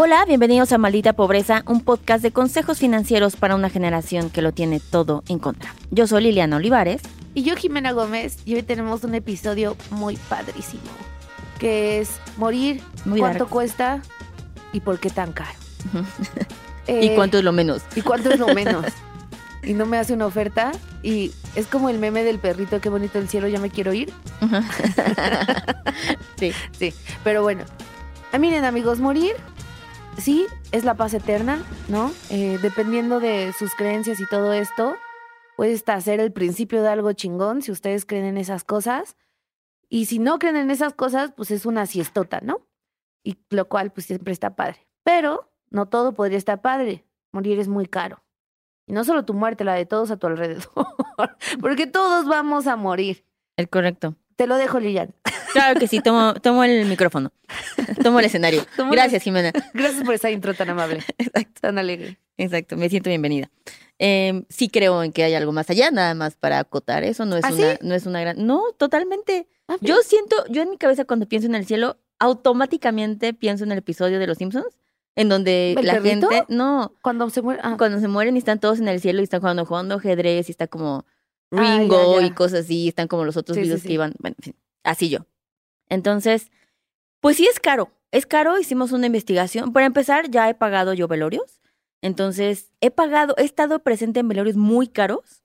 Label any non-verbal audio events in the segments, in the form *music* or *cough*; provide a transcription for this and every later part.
Hola, bienvenidos a Maldita Pobreza, un podcast de consejos financieros para una generación que lo tiene todo en contra. Yo soy Liliana Olivares. Y yo, Jimena Gómez, y hoy tenemos un episodio muy padrísimo, que es morir, Muy cuánto dark. cuesta y por qué tan caro. *laughs* ¿Y Eh, cuánto es lo menos? ¿Y cuánto es lo menos? *laughs* y no me hace una oferta y es como el meme del perrito, qué bonito el cielo, ya me quiero ir. *laughs* sí. Sí, pero bueno. Ah, miren amigos, morir, sí, es la paz eterna, ¿no? Eh, dependiendo de sus creencias y todo esto, puede hasta ser el principio de algo chingón si ustedes creen en esas cosas. Y si no creen en esas cosas, pues es una siestota, ¿no? Y lo cual pues siempre está padre. Pero no todo podría estar padre. Morir es muy caro. Y no solo tu muerte, la de todos a tu alrededor. *laughs* Porque todos vamos a morir. El correcto. Te lo dejo, Lilian. Claro que sí, tomo, tomo el micrófono. Tomo el escenario. *laughs* Tomo Gracias, Jimena. Gracias por esa intro tan amable. *laughs* Tan alegre. Exacto, me siento bienvenida. Eh, sí creo en que hay algo más allá, nada más para acotar eso, no es ¿Ah, una, sí? no es una gran, no, totalmente. Ah, Yo siento, yo en mi cabeza cuando pienso en el cielo, automáticamente pienso en el episodio de Los Simpsons, en donde ¿El la perrito? gente, no, Cuando se muere. ah, cuando se mueren y están todos en el cielo y están jugando, jugando ajedrez y está como Ah, Ringo ya, ya. y cosas así, están como los otros Sí, videos sí. que iban, bueno, en fin, así yo. Entonces, pues sí es caro, es caro, hicimos una investigación. Para empezar, ya he pagado yo velorios, entonces he pagado, he estado presente en velorios muy caros,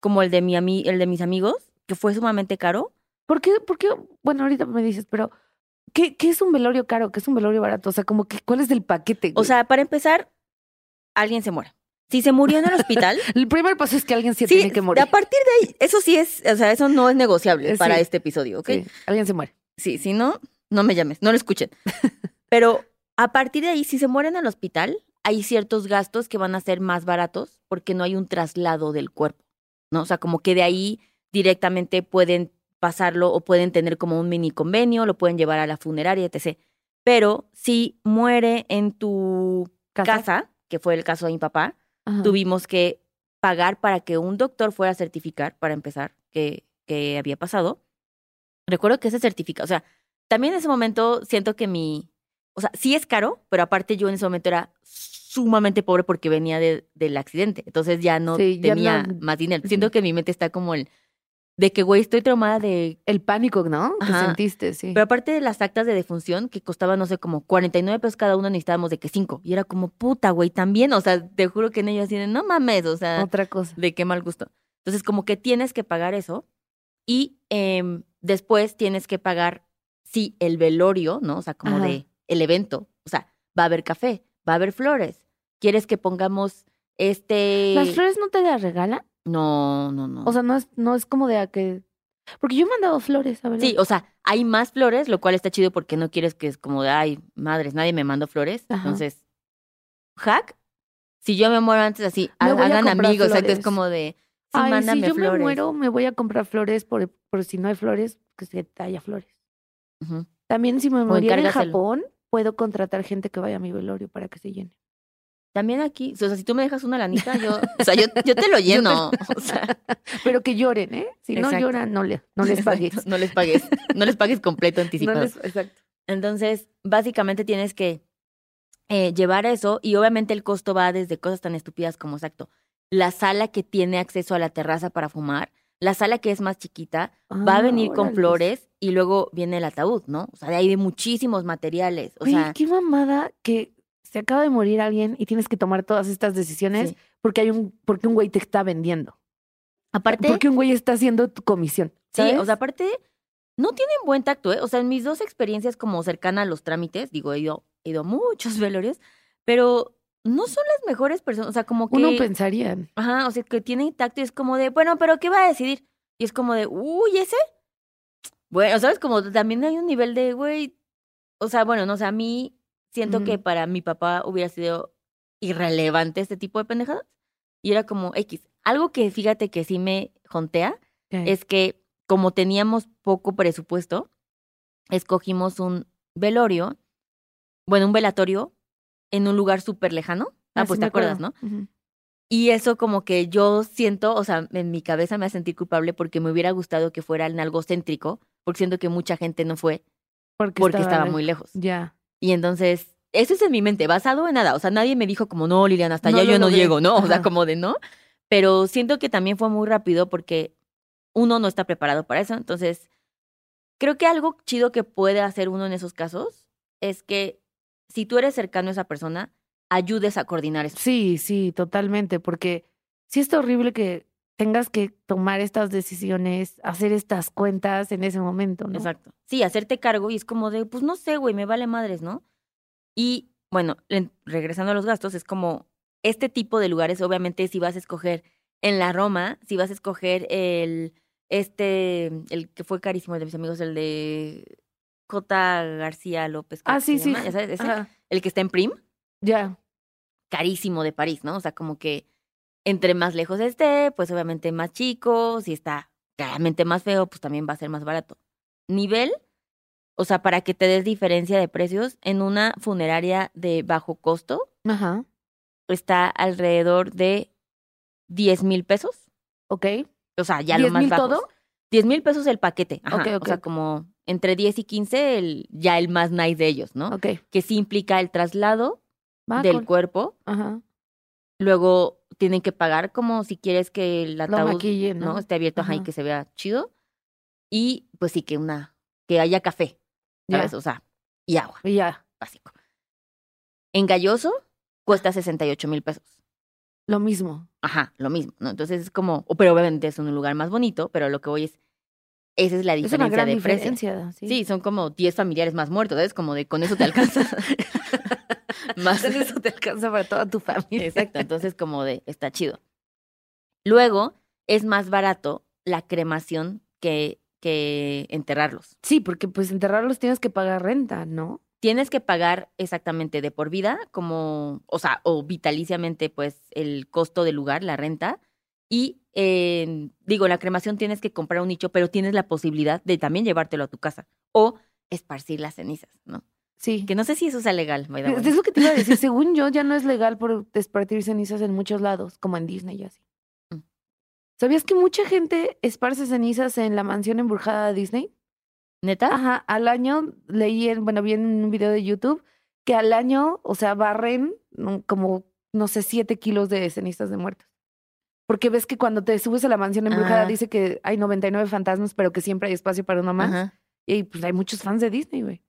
como el de, mi el de mis amigos, que fue sumamente caro. ¿Por qué? ¿Por qué? Bueno, ahorita me dices, pero ¿qué, qué es un velorio caro? ¿Qué es un velorio barato? O sea, como que, ¿cuál es el paquete? O sea, para empezar, alguien se muere. Si se murió en el hospital, *laughs* el primer paso es que alguien se sí, tiene que morir. a partir de ahí, eso sí es, o sea, eso no es negociable Eh, para este episodio, ¿ok? Sí, alguien se muere. Sí, si no, no me llames, no lo escuchen. *laughs* Pero a partir de ahí, si se mueren al hospital, hay ciertos gastos que van a ser más baratos porque no hay un traslado del cuerpo, ¿no? O sea, como que de ahí directamente pueden pasarlo o pueden tener como un mini convenio, lo pueden llevar a la funeraria, etc. Pero si muere en tu casa, que fue el caso de mi papá, Ajá. tuvimos que pagar para que un doctor fuera a certificar, para empezar, que, que había pasado. Recuerdo que ese certifica, o sea, también en ese momento siento que mi, o sea, sí es caro, pero aparte yo en ese momento era sumamente pobre porque venía de, del accidente, entonces ya no Sí, ya tenía no- más dinero. Siento que mi mente está como el, de que, güey, estoy traumada de El pánico, ¿no? Que Ajá. sentiste, sí. pero aparte de las actas de defunción, que costaban, no sé, como 49 pesos cada uno, necesitábamos de que 5. Y era como, puta, güey, también. O sea, te juro que en ellos así de, no mames, o sea, Otra cosa. de qué mal gusto. Entonces, como que tienes que pagar eso. Y em, después tienes que pagar, sí, el velorio, ¿no? O sea, como Ajá. de el evento. O sea, va a haber café, va a haber flores. ¿Quieres que pongamos este...? ¿Las flores no te las regalan? No, no, no. O sea, no es, no es como de a que. Porque yo he mandado flores, ver. Sí, o sea, hay más flores, lo cual está chido porque no quieres que es como de, ay, madres, nadie me mandó flores. Ajá. Entonces, hack, si yo me muero antes así, Me hagan amigos, exacto, es flores. como de, Ay, mándame si yo flores. me muero, me voy a comprar flores por, por si no hay flores, que se haya flores. También si me muriera en. Japón, puedo contratar gente que vaya a mi velorio para que se llene. También aquí, o sea, si tú me dejas una lanita, yo, *laughs* o sea, yo, yo te lo lleno. *laughs* o sea, *laughs* Pero que lloren, ¿eh? Si no lloran, no, le, no les pagues. exacto, No les pagues, no les pagues completo No anticipado. les- exacto. Entonces, básicamente tienes que eh, llevar eso y obviamente el costo va desde cosas tan estúpidas como, exacto, la sala que tiene acceso a la terraza para fumar, la sala que es más chiquita, va a Ah, venir con flores y luego viene el ataúd, ¿no? O sea, de ahí de muchísimos materiales. O Oye, sea, qué mamada que se acaba de morir alguien y tienes que tomar todas estas decisiones sí. porque hay un porque un güey te está vendiendo. aparte, Porque un güey está haciendo tu comisión. sí, o sea, aparte, no tienen buen tacto, ¿eh? O sea, en mis dos experiencias como cercana a los trámites, digo, he ido, he ido a muchos *laughs* velorios, pero no son las mejores personas, o sea, como que... uno pensaría. Ajá, o sea, que tiene tacto y es como de, bueno, pero ¿qué va a decidir? Y es como de, uy, ese. Bueno, ¿sabes? Como también hay un nivel de, güey, o sea, bueno, no sé, a mí siento que para mi papá hubiera sido irrelevante este tipo de pendejadas. Y era como X. Algo que fíjate que sí me jontea es que como teníamos poco presupuesto, escogimos un velorio, bueno, un velatorio en un lugar súper lejano. Ah, Ah, pues sí te acuerdo. acuerdas, ¿no? Y eso como que yo siento, o sea, en mi cabeza me hace sentir culpable porque me hubiera gustado que fuera en algo céntrico, porque siento que mucha gente no fue Porque, porque estaba, muy lejos. Ya. Y entonces eso es en mi mente, basado en nada. O sea, nadie me dijo como, no, Liliana, hasta No allá yo no logré". llego, ¿no? O sea, Ajá. como de no. Pero siento que también fue muy rápido porque uno no está preparado para eso. Entonces, creo que algo chido que puede hacer uno en esos casos es que si tú eres cercano a esa persona, ayudes a coordinar eso. Sí, sí, totalmente, porque sí está horrible que tengas que tomar estas decisiones, hacer estas cuentas en ese momento, ¿no? Exacto. Sí, hacerte cargo y es como de, pues no sé, güey, me vale madres, ¿no? Y bueno, en- regresando a los gastos, es como este tipo de lugares, obviamente, si vas a escoger en la Roma, si vas a escoger el, este, el que fue carísimo de mis amigos, el de J. García López. Ah, sí, sí. ¿ya sabes? Ese, el que está en Prim, Ya. carísimo de París, ¿no? O sea, como que entre más lejos esté, pues obviamente más chico, si está claramente más feo, pues también va a ser más barato. Nivel, o sea, para que te des diferencia de precios, en una funeraria de bajo costo Ajá. está alrededor de 10 mil pesos. Ok. O sea, ya lo ¿10,000 más bajo. todo? 10 mil pesos el paquete. Ajá, Ok, ok, O sea, como entre 10 y 15, el, ya el más nice de ellos, ¿no? Ok. Que sí implica el traslado Va del con- cuerpo. Ajá. Luego tienen que pagar como si quieres que el ataúd ¿no? ¿no? esté abierto ajá, y que se vea chido. Y pues sí que una, que haya café, Ya. ¿sabes? O sea, y agua, Y ya. básico. En Galloso cuesta 68 mil pesos. Lo mismo. Ajá, lo mismo, ¿no? Entonces es como, pero obviamente es un lugar más bonito, pero lo que voy es, esa es la Es diferencia una gran de diferencia. Sí. Sí, son como 10 familiares más muertos, ¿sabes? Como de con eso te alcanza. *laughs* más Con eso te alcanza para toda tu familia. Exacto, entonces como de, está chido. Luego, es más barato la cremación que, que enterrarlos. Sí, porque pues enterrarlos tienes que pagar renta, ¿no? Tienes que pagar exactamente de por vida, como, o sea, o vitaliciamente, pues, el costo del lugar, la renta. Y, eh, digo, la cremación tienes que comprar un nicho, pero tienes la posibilidad de también llevártelo a tu casa. O esparcir las cenizas, ¿no? Sí. Que no sé si eso sea legal, way. Es es lo que te iba a decir. *laughs* Según yo, ya no es legal por esparcir cenizas en muchos lados, como en Disney y así. Mm. ¿Sabías que mucha gente esparce cenizas en la mansión embrujada de Disney? ¿Neta? Ajá, al año leí, en, bueno, vi en un video de YouTube que al año, o sea, barren mm, como, no sé, siete kilos de cenizas de muertos. Porque ves que cuando te subes a la mansión embrujada Ah. dice que hay 99 fantasmas, pero que siempre hay espacio para uno más. Ajá. Y pues hay muchos fans de Disney, güey.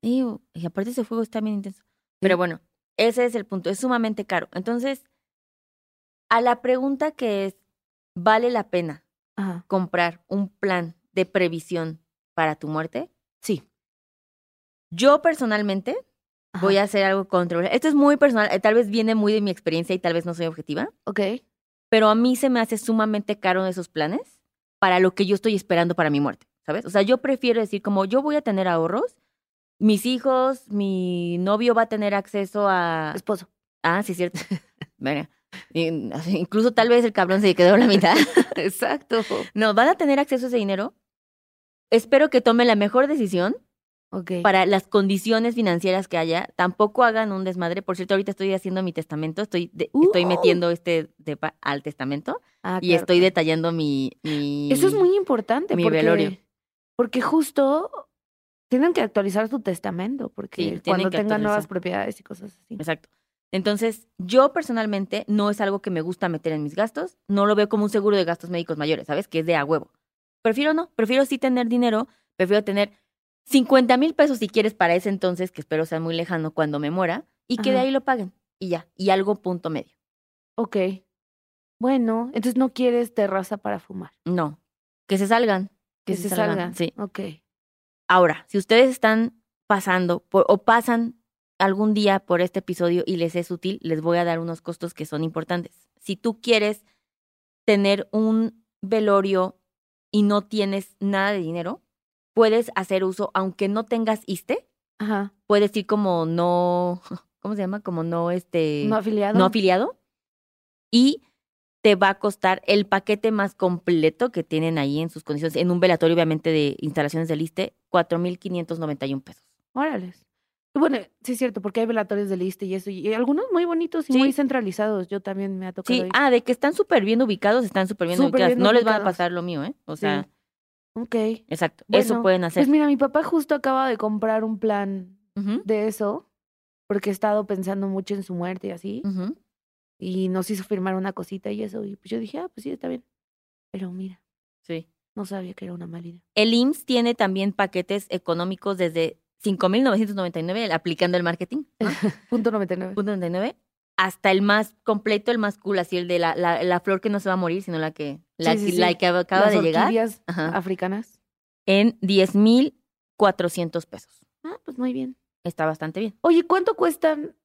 Y aparte ese fuego está bien intenso. Pero bueno, ese es el punto, es sumamente caro. Entonces, a la pregunta que es, ¿vale la pena Ajá. comprar un plan de previsión para tu muerte? Sí. Yo personalmente voy a hacer algo controversial. Esto es muy personal, eh, tal vez viene muy de mi experiencia y tal vez no soy objetiva, Ok. Pero a mí se me hace sumamente caro esos planes para lo que yo estoy esperando para mi muerte, ¿sabes? O sea, yo prefiero decir como yo voy a tener ahorros, mis hijos, mi novio va a tener acceso a... Esposo. Ah, sí, cierto. *laughs* Venga. Incluso tal vez el cabrón se quedó la mitad. *laughs* Exacto. No, van a tener acceso a ese dinero. Espero que tomen la mejor decisión Para las condiciones financieras que haya. Tampoco hagan un desmadre. Por cierto, ahorita estoy haciendo mi testamento. Estoy, de- estoy ¡Uh! metiendo este al testamento Ah, y claro. estoy detallando mi, mi... Eso es muy importante mi porque, velorio. porque justo tienen que actualizar su testamento porque Sí, cuando tengan nuevas propiedades y cosas así. Exacto. Entonces, yo personalmente no es algo que me gusta meter en mis gastos. No lo veo como un seguro de gastos médicos mayores, ¿sabes? Que es de a huevo. Prefiero no. Prefiero sí tener dinero. Prefiero tener 50 mil pesos si quieres para ese entonces, que espero sea muy lejano cuando me muera, y que de ahí lo paguen. Y ya. Y algo punto medio. Ok. Bueno, entonces no quieres terraza para fumar. No. Que se salgan. Que, se, salgan. Sí. Ok. Ahora, si ustedes están pasando por, o pasan algún día por este episodio y les es útil, les voy a dar unos costos que son importantes. Si tú quieres tener un velorio y no tienes nada de dinero, puedes hacer uso, aunque no tengas ISTE, Ajá. puedes ir como no, *laughs* ¿cómo se llama? Como no este No afiliado. no afiliado y te va a costar el paquete más completo que tienen ahí en sus condiciones, en un velatorio obviamente de instalaciones del ISTE, 4.591 pesos. Órales. Y Bueno, sí es cierto, porque hay velatorios de liste y eso, y algunos muy bonitos y Sí. muy centralizados. Yo también me ha tocado Sí, ir. ah, de que están súper bien ubicados, están súper bien ubicados. bien no les va a pasar lo mío, ¿eh? O sea, Ok. exacto. Eso pueden hacer. Pues mira, mi papá justo acaba de comprar un plan de eso porque he estado pensando mucho en su muerte y así. Y nos hizo firmar una cosita y eso. Y pues yo dije, ah, pues sí, está bien. Pero mira, Sí. no sabía que era una mala idea. El IMSS tiene también paquetes económicos desde 5.999 aplicando el marketing, ¿no? *laughs* Punto 99. punto 99, hasta el más completo, el más cool, así el de la, la, la flor que no se va a morir, sino la que, la, Sí, sí, sí. la que acaba Las de llegar, Ajá. africanas. en 10.400 pesos. Ah, pues muy bien. Está bastante bien. Oye, ¿cuánto cuestan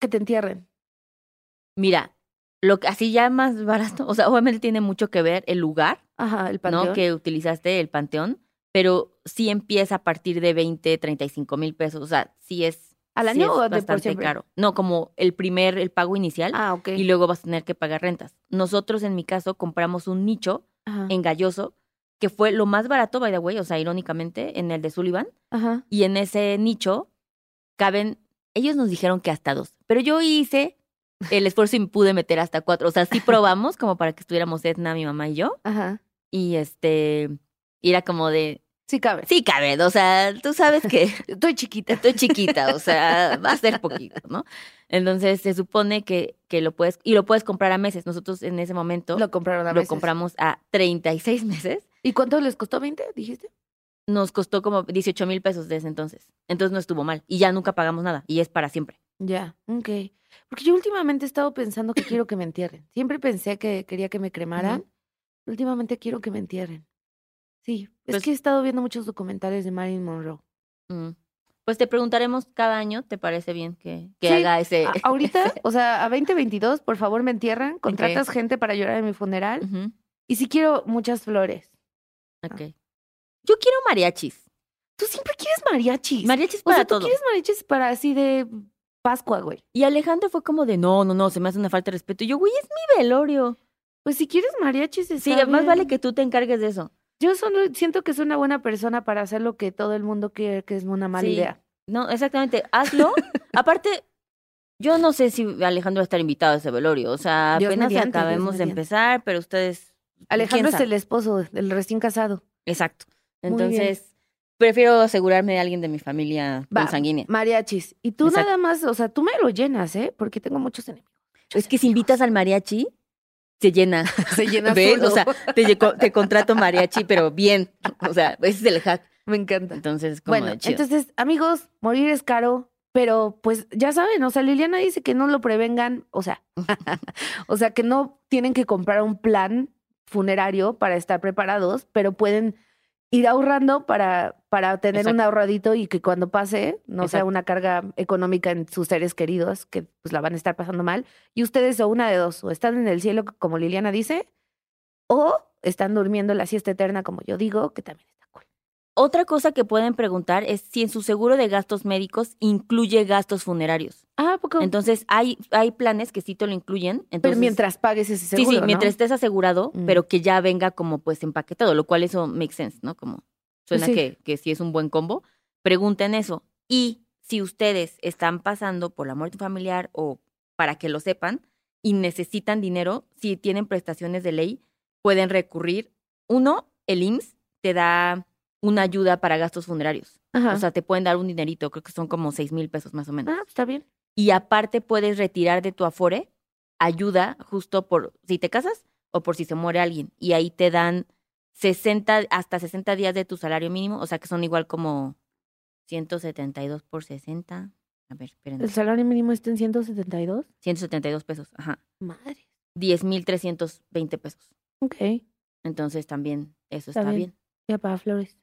que te entierren? Mira, lo que así ya más barato, o sea, obviamente tiene mucho que ver el lugar, Ajá, el panteón. ¿no? Que utilizaste, el panteón, pero sí empieza a partir de 20, 35 mil pesos, o sea, sí es, ¿Al sí año es o de por siempre? caro. No, como el primer, el pago inicial, Ah, ok. y luego vas a tener que pagar rentas. Nosotros, en mi caso, compramos un nicho Ajá. en Galloso, que fue lo más barato, by the way, o sea, irónicamente, en el de Sullivan. Ajá. Y en ese nicho caben, ellos nos dijeron que hasta dos, pero yo hice el esfuerzo y me pude meter hasta cuatro. O sea, sí probamos como para que estuviéramos Edna, mi mamá y yo. Ajá. Y este, y era como de, Sí cabe. sí, cabe, o sea, tú sabes que *laughs* Estoy chiquita. estoy chiquita, o sea, va a ser poquito, ¿no? Entonces se supone que, que lo puedes, y lo puedes comprar a meses. Nosotros en ese momento Lo compraron a lo veces. compramos a 36 meses. ¿Y cuánto les costó? ¿20? ¿Dijiste? Nos costó como 18 mil pesos desde entonces. Entonces no estuvo mal. Y ya nunca pagamos nada. Y es para siempre. Ya, ok. Porque yo últimamente he estado pensando que quiero que me entierren. Siempre pensé que quería que me cremaran. Últimamente quiero que me entierren. Sí, es Pues- que he estado viendo muchos documentales de Marilyn Monroe. Mm. Pues te preguntaremos cada año, ¿te parece bien que, que Sí, haga ese? A- ahorita, *laughs* o sea, a 2022, por favor, me entierran. Contratas gente para llorar en mi funeral. Y si quiero muchas flores. ok. Yo quiero mariachis. Tú siempre quieres mariachis. Mariachis o para sea, tú todo. quieres mariachis para así de Pascua, güey. Y Alejandro fue como de, no, no, no, se me hace una falta de respeto. Y yo, güey, es mi velorio. Pues si quieres mariachis, está Sí, más vale bien. que tú te encargues de eso. Yo solo siento que es una buena persona para hacer lo que todo el mundo quiere, que es una mala Sí. idea. No, exactamente, hazlo. *laughs* Aparte, yo no sé si Alejandro va a estar invitado a ese velorio. O sea, Dios apenas mediante, acabemos de empezar, pero ustedes. Alejandro ¿quién es el esposo del recién casado. Exacto. Entonces, prefiero asegurarme de alguien de mi familia Va, consanguínea. Mariachis. Y tú Exacto. nada más, o sea, tú me lo llenas, ¿eh? Porque tengo muchos enemigos. Es que si invitas al mariachi, se llena. *laughs* Se llena ¿Ves? solo. O sea, te, te contrato mariachi, pero bien. O sea, ese es el hack. me encanta. Entonces, como Bueno, chido. entonces, amigos, morir es caro, pero pues ya saben, o sea, Liliana dice que no lo prevengan, o sea, *laughs* o sea, que no tienen que comprar un plan funerario para estar preparados, pero pueden ir ahorrando para, para tener un ahorradito y que cuando pase no sea una carga económica en sus seres queridos que pues la van a estar pasando mal. Y ustedes o una de dos, o están en el cielo como Liliana dice, o están durmiendo la siesta eterna como yo digo, que también. Otra cosa que pueden preguntar es si en su seguro de gastos médicos incluye gastos funerarios. Ah, ¿a poco. Entonces, hay, hay planes que sí te lo incluyen. Entonces, Pero mientras pagues ese seguro, Sí, sí, ¿no? mientras estés asegurado, Mm. pero que ya venga como pues empaquetado, lo cual eso makes sense, ¿no? Como suena Sí. que, que sí es un buen combo. Pregunten eso. Y si ustedes están pasando por la muerte familiar o para que lo sepan y necesitan dinero, si tienen prestaciones de ley, pueden recurrir. Uno, el IMSS te da una ayuda para gastos funerarios. Ajá. O sea, te pueden dar un dinerito, creo que son como seis mil pesos más o menos. ah, está bien. Y aparte puedes retirar de tu afore ayuda justo por si te casas o por si se muere alguien. Y ahí te dan 60, hasta 60 días de tu salario mínimo, o sea que son igual como 172 por 60. A ver, esperen. ¿El salario mínimo está en 172? 172 pesos, ajá. Madre. 10,320 pesos. Ok, Entonces también eso Está está, bien. bien. ya para flores.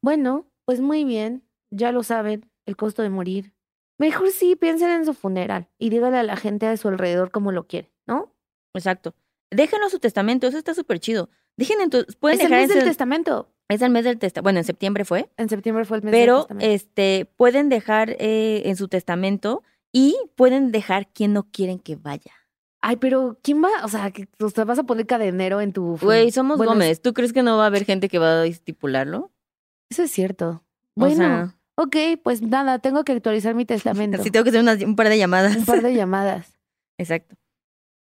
Bueno, pues muy bien. Ya lo saben, el costo de morir. Mejor sí piensen en su funeral y díganle a la gente a su alrededor cómo lo quiere, ¿no? Exacto. Déjenlo su testamento, eso está súper chido. Dejen en tu- pueden es el mes del testamento. es el mes del testamento. Bueno, en septiembre fue. En septiembre fue el mes del pero testamento. este pueden dejar eh, en su testamento y pueden dejar quien no quieren que vaya. Ay, pero ¿quién va? O sea, que o sea, vas a poner cadenero en tu... Güey, somos Bueno, Gómez. ¿Tú crees que no va a haber gente que va a estipularlo? Eso es cierto. O Bueno, sea, ok, pues nada, tengo que actualizar mi testamento. sí tengo que hacer unas- un par de llamadas. Un par de llamadas. *laughs* Exacto.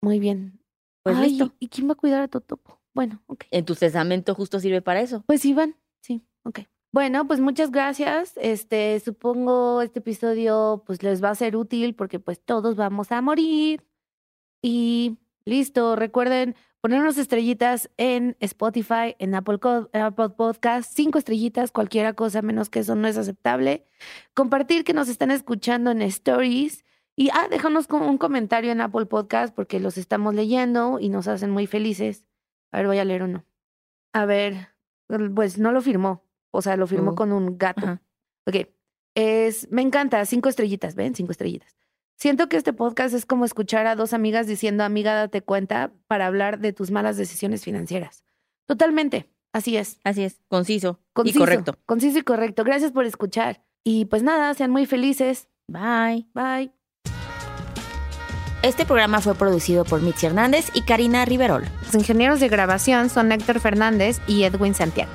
Muy bien. Pues Ay, listo. ¿Y quién va a cuidar a Totopo? Bueno, ok. En tu testamento justo sirve para eso. Pues Iván, sí, ok. Bueno, pues muchas gracias. Este, supongo este episodio pues les va a ser útil porque pues todos vamos a morir. Y listo, recuerden poner unas estrellitas en Spotify, en Apple, Apple Podcast, cinco estrellitas, cualquiera cosa menos que eso no es aceptable. Compartir que nos están escuchando en Stories. Y ah, déjanos un comentario en Apple Podcast porque los estamos leyendo y nos hacen muy felices. A ver, voy a leer uno. A ver, pues no lo firmó. O sea, lo firmó Oh. con un gato. Ajá. Ok. Es, me encanta, cinco estrellitas, ¿ven? Cinco estrellitas. Siento que este podcast es como escuchar a dos amigas diciendo, amiga, date cuenta para hablar de tus malas decisiones financieras. Totalmente, así es. Así es, conciso, Conciso, y correcto. Conciso y correcto. Gracias por escuchar. Y pues nada, sean muy felices. Bye. Bye. Este programa fue producido por Mitzi Hernández y Karina Riverol. Los ingenieros de grabación son Héctor Fernández y Edwin Santiago.